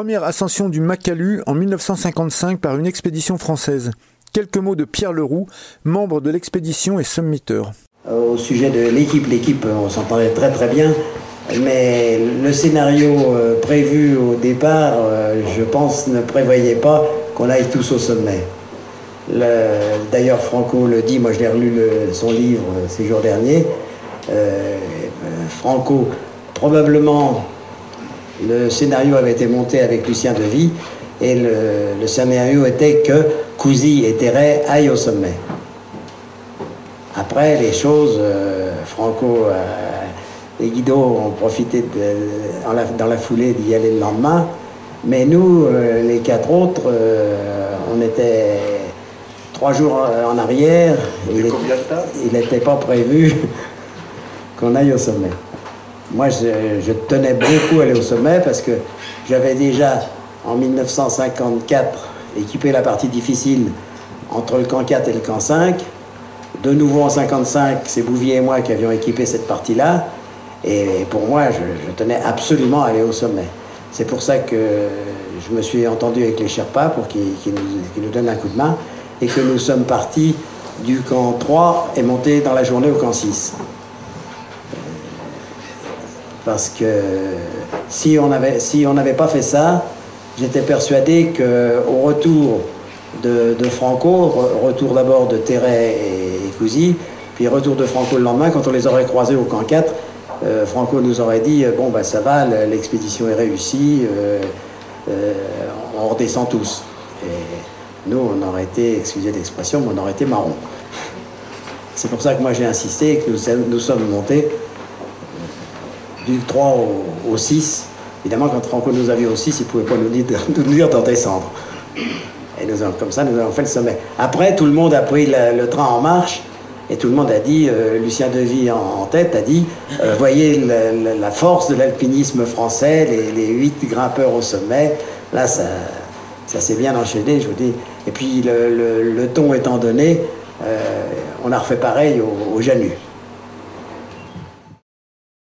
Première ascension du Makalu en 1955 par une expédition française. Quelques mots de Pierre Leroux, membre de l'expédition et summiteur. Au sujet de l'équipe, l'équipe, on s'entendait très très bien, mais le scénario euh, prévu au départ, euh, je pense, ne prévoyait pas qu'on aille tous au sommet. D'ailleurs, Franco le dit, moi je l'ai relu son livre euh, ces jours derniers. Franco, probablement, le scénario avait été monté avec Lucien Devy, et le, scénario était que Cousy et Terret aillent au sommet. Après, les choses, euh, Franco et Guido ont profité dans la foulée d'y aller le lendemain, mais nous, euh, les quatre autres, euh, on était trois jours en arrière. Il n'était pas prévu qu'on aille au sommet. Moi, je, tenais beaucoup à aller au sommet parce que j'avais déjà, en 1954, équipé la partie difficile entre le camp 4 et le camp 5. De nouveau en 55, c'est Bouvier et moi qui avions équipé cette partie-là. Et pour moi, je, tenais absolument à aller au sommet. C'est pour ça que je me suis entendu avec les Sherpas pour qu'ils nous, nous, donnent un coup de main et que nous sommes partis du camp 3 et montés dans la journée au camp 6 parce que si on n'avait si pas fait ça, j'étais persuadé qu'au retour de, Franco, retour d'abord de Terret et, Cousy, puis retour de Franco le lendemain, quand on les aurait croisés au camp 4, euh, Franco nous aurait dit bon bah ça va, l'expédition est réussie, euh, euh, on redescend tous. Et nous, on aurait été, excusez l'expression, mais on aurait été marron. C'est pour ça que moi j'ai insisté et que nous sommes montés du 3 au, 6. Évidemment, quand Franco nous a vu au 6, il ne pouvait pas nous dire, nous dire d'en descendre. Et nous avons, comme ça, nous avons fait le sommet. Après, tout le monde a pris le, train en marche. Et tout le monde a dit, euh, Lucien Devy en, tête a dit, euh, voyez la, force de l'alpinisme français, les, huit grimpeurs au sommet. Là, ça, ça s'est bien enchaîné, je vous dis. Et puis, le, ton étant donné, euh, on a refait pareil au, au Janus.